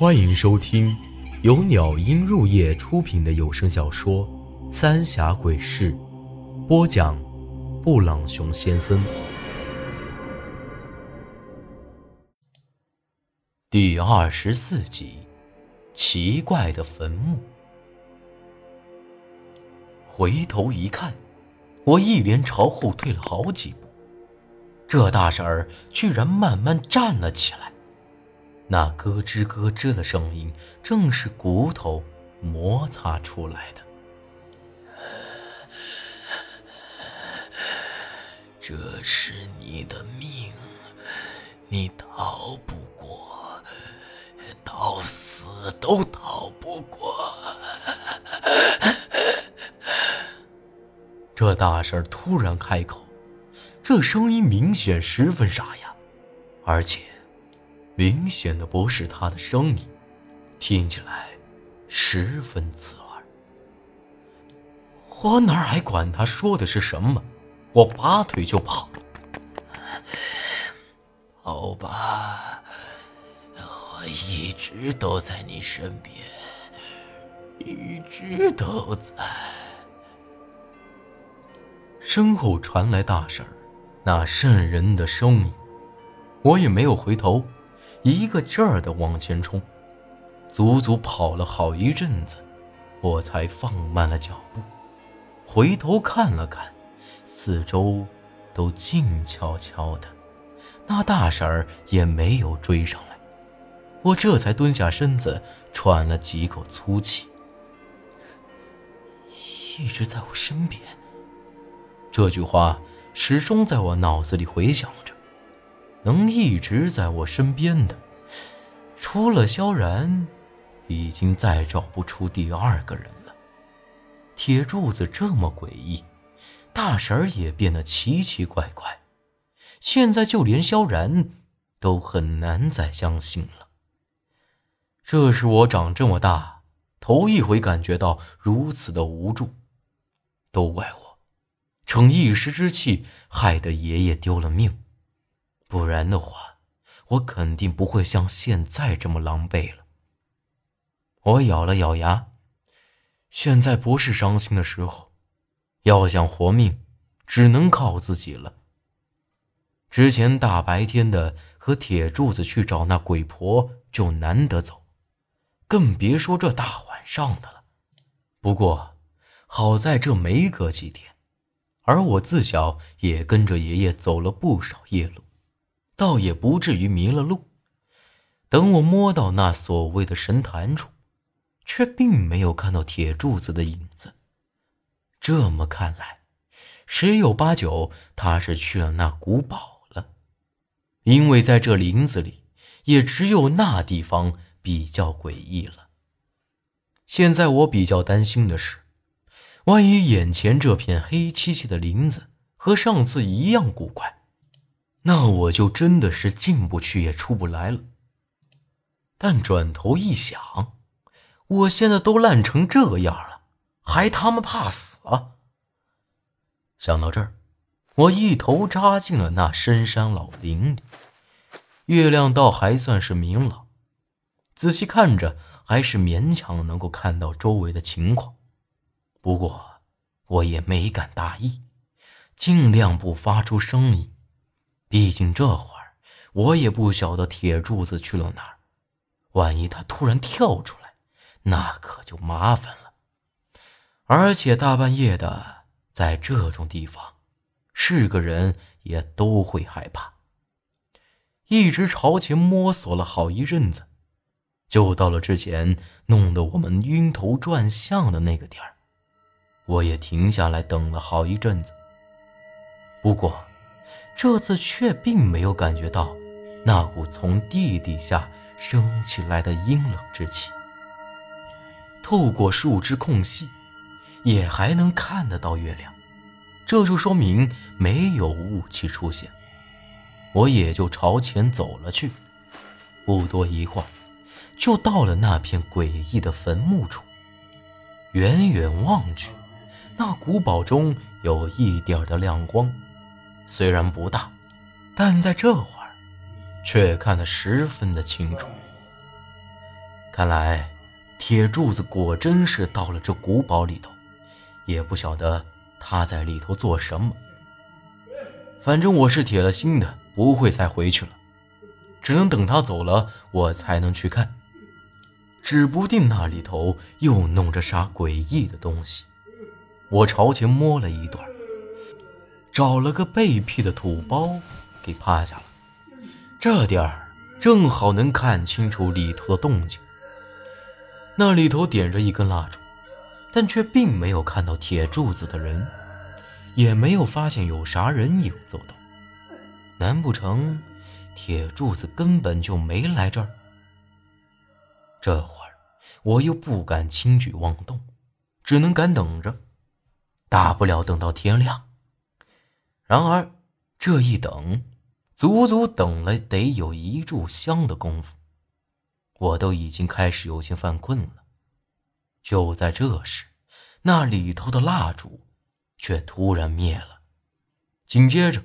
欢迎收听由鸟音入夜出品的有声小说《三峡鬼事》，播讲：布朗熊先生。第二十四集：奇怪的坟墓。回头一看，我一连朝后退了好几步，这大婶儿居然慢慢站了起来。那咯吱咯吱的声音，正是骨头摩擦出来的。这是你的命，你逃不过，到死都逃不过。这大婶突然开口，这声音明显十分沙哑，而且。明显的不是他的声音，听起来十分刺耳。我哪还管他说的是什么？我拔腿就跑。好吧，我一直都在你身边，一直都在。身后传来大婶那渗人的声音，我也没有回头。一个劲儿的往前冲，足足跑了好一阵子，我才放慢了脚步，回头看了看，四周都静悄悄的，那大婶儿也没有追上来，我这才蹲下身子，喘了几口粗气。一直在我身边，这句话始终在我脑子里回响。能一直在我身边的，除了萧然，已经再找不出第二个人了。铁柱子这么诡异，大婶儿也变得奇奇怪怪，现在就连萧然都很难再相信了。这是我长这么大头一回感觉到如此的无助，都怪我，逞一时之气，害得爷爷丢了命。不然的话，我肯定不会像现在这么狼狈了。我咬了咬牙，现在不是伤心的时候，要想活命，只能靠自己了。之前大白天的和铁柱子去找那鬼婆就难得走，更别说这大晚上的了。不过好在这没隔几天，而我自小也跟着爷爷走了不少夜路。倒也不至于迷了路。等我摸到那所谓的神坛处，却并没有看到铁柱子的影子。这么看来，十有八九他是去了那古堡了。因为在这林子里，也只有那地方比较诡异了。现在我比较担心的是，万一眼前这片黑漆漆的林子和上次一样古怪。那我就真的是进不去也出不来了。但转头一想，我现在都烂成这样了，还他妈怕死啊！想到这儿，我一头扎进了那深山老林里。月亮倒还算是明朗，仔细看着还是勉强能够看到周围的情况。不过我也没敢大意，尽量不发出声音。毕竟这会儿我也不晓得铁柱子去了哪儿，万一他突然跳出来，那可就麻烦了。而且大半夜的，在这种地方，是个人也都会害怕。一直朝前摸索了好一阵子，就到了之前弄得我们晕头转向的那个点儿。我也停下来等了好一阵子，不过。这次却并没有感觉到那股从地底下升起来的阴冷之气。透过树枝空隙，也还能看得到月亮，这就说明没有雾气出现。我也就朝前走了去，不多一会儿，就到了那片诡异的坟墓处。远远望去，那古堡中有一点的亮光。虽然不大，但在这会儿，却看得十分的清楚。看来铁柱子果真是到了这古堡里头，也不晓得他在里头做什么。反正我是铁了心的，不会再回去了，只能等他走了，我才能去看。指不定那里头又弄着啥诡异的东西。我朝前摸了一段，找了个背僻的土包给趴下了，这点儿正好能看清楚里头的动静。那里头点着一根蜡烛，但却并没有看到铁柱子的人，也没有发现有啥人影走动。难不成铁柱子根本就没来这儿？这会儿我又不敢轻举妄动，只能干等着，大不了等到天亮。然而这一等，足足等了得有一炷香的功夫，我都已经开始有些犯困了。就在这时，那里头的蜡烛却突然灭了，紧接着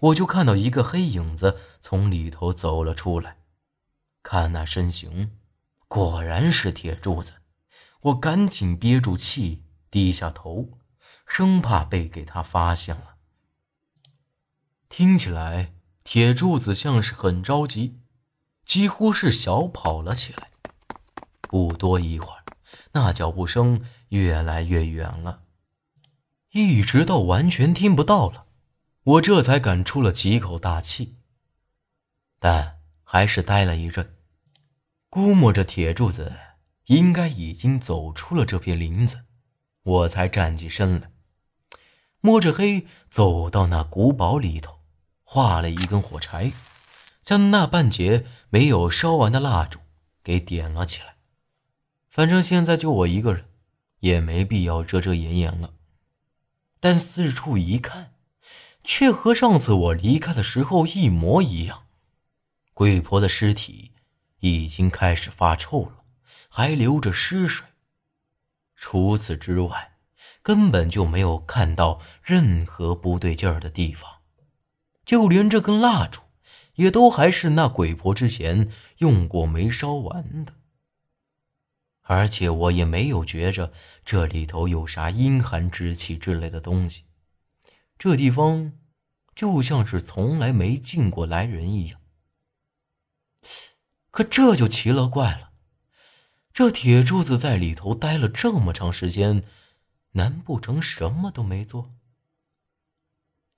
我就看到一个黑影子从里头走了出来，看那身形。果然是铁柱子，我赶紧憋住气，低下头，生怕被给他发现了。听起来，铁柱子像是很着急，几乎是小跑了起来。不多一会儿，那脚步声越来越远了，一直到完全听不到了，我这才敢出了几口大气，但还是呆了一阵。估摸着铁柱子应该已经走出了这片林子，我才站起身来，摸着黑走到那古堡里头，画了一根火柴，将那半截没有烧完的蜡烛给点了起来。反正现在就我一个人，也没必要遮遮掩掩了。但四处一看，却和上次我离开的时候一模一样，鬼婆的尸体。已经开始发臭了，还流着尸水。除此之外，根本就没有看到任何不对劲儿的地方，就连这根蜡烛，也都还是那鬼婆之前用过没烧完的。而且我也没有觉着这里头有啥阴寒之气之类的东西，这地方就像是从来没进过来人一样。可这就奇了怪了，这铁柱子在里头待了这么长时间，难不成什么都没做？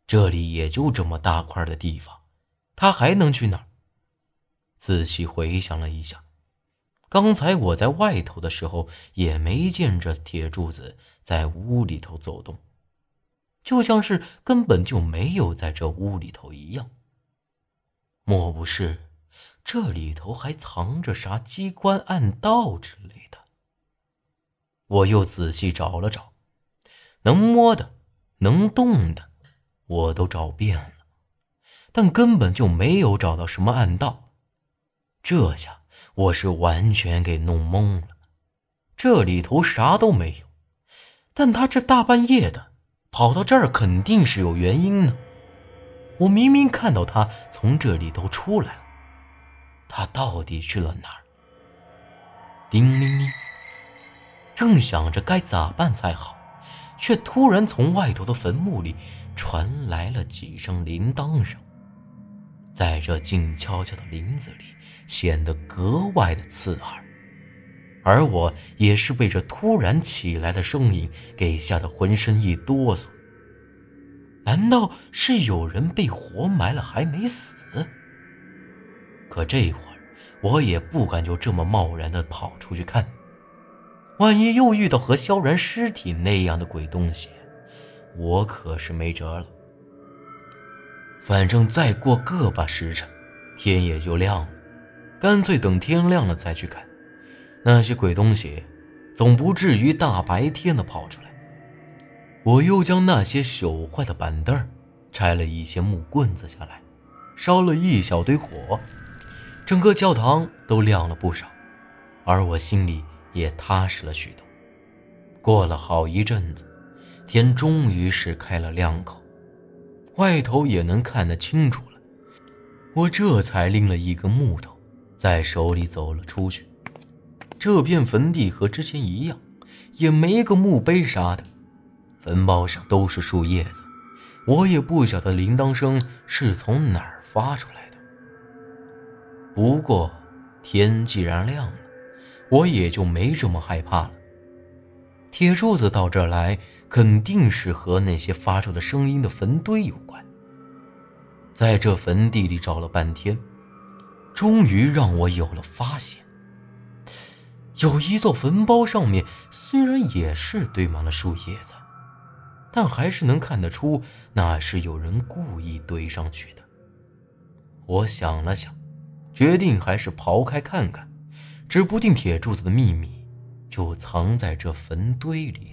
这里也就这么大块的地方，他还能去哪儿？仔细回想了一下，刚才我在外头的时候也没见着铁柱子在屋里头走动，就像是根本就没有在这屋里头一样。莫不是？这里头还藏着啥机关暗道之类的？我又仔细找了找，能摸的、能动的，我都找遍了，但根本就没有找到什么暗道。这下我是完全给弄懵了。这里头啥都没有，但他这大半夜的跑到这儿，肯定是有原因呢。我明明看到他从这里头出来了。他到底去了哪儿？叮铃铃，正想着该咋办才好，却突然从外头的坟墓里传来了几声铃铛声，在这静悄悄的林子里显得格外的刺耳，而我也是被这突然起来的声音给吓得浑身一哆嗦。难道是有人被活埋了还没死？可这会儿，我也不敢就这么贸然的跑出去看，万一又遇到和萧然尸体那样的鬼东西，我可是没辙了。反正再过个把时辰，天也就亮了，干脆等天亮了再去看。那些鬼东西，总不至于大白天的跑出来。我又将那些朽坏的板凳拆了一些木棍子下来，烧了一小堆火。整个教堂都亮了不少，而我心里也踏实了许多。过了好一阵子，天终于是开了两口，外头也能看得清楚了。我这才拎了一根木头，在手里走了出去。这片坟地和之前一样，也没个墓碑啥的，坟包上都是树叶子。我也不晓得铃铛声是从哪儿发出来的。不过天既然亮了，我也就没这么害怕了。铁柱子到这儿来，肯定是和那些发出的声音的坟堆有关。在这坟地里找了半天，终于让我有了发现。有一座坟包上面虽然也是堆满了树叶子，但还是能看得出那是有人故意堆上去的。我想了想，决定还是刨开看看，指不定铁柱子的秘密就藏在这坟堆里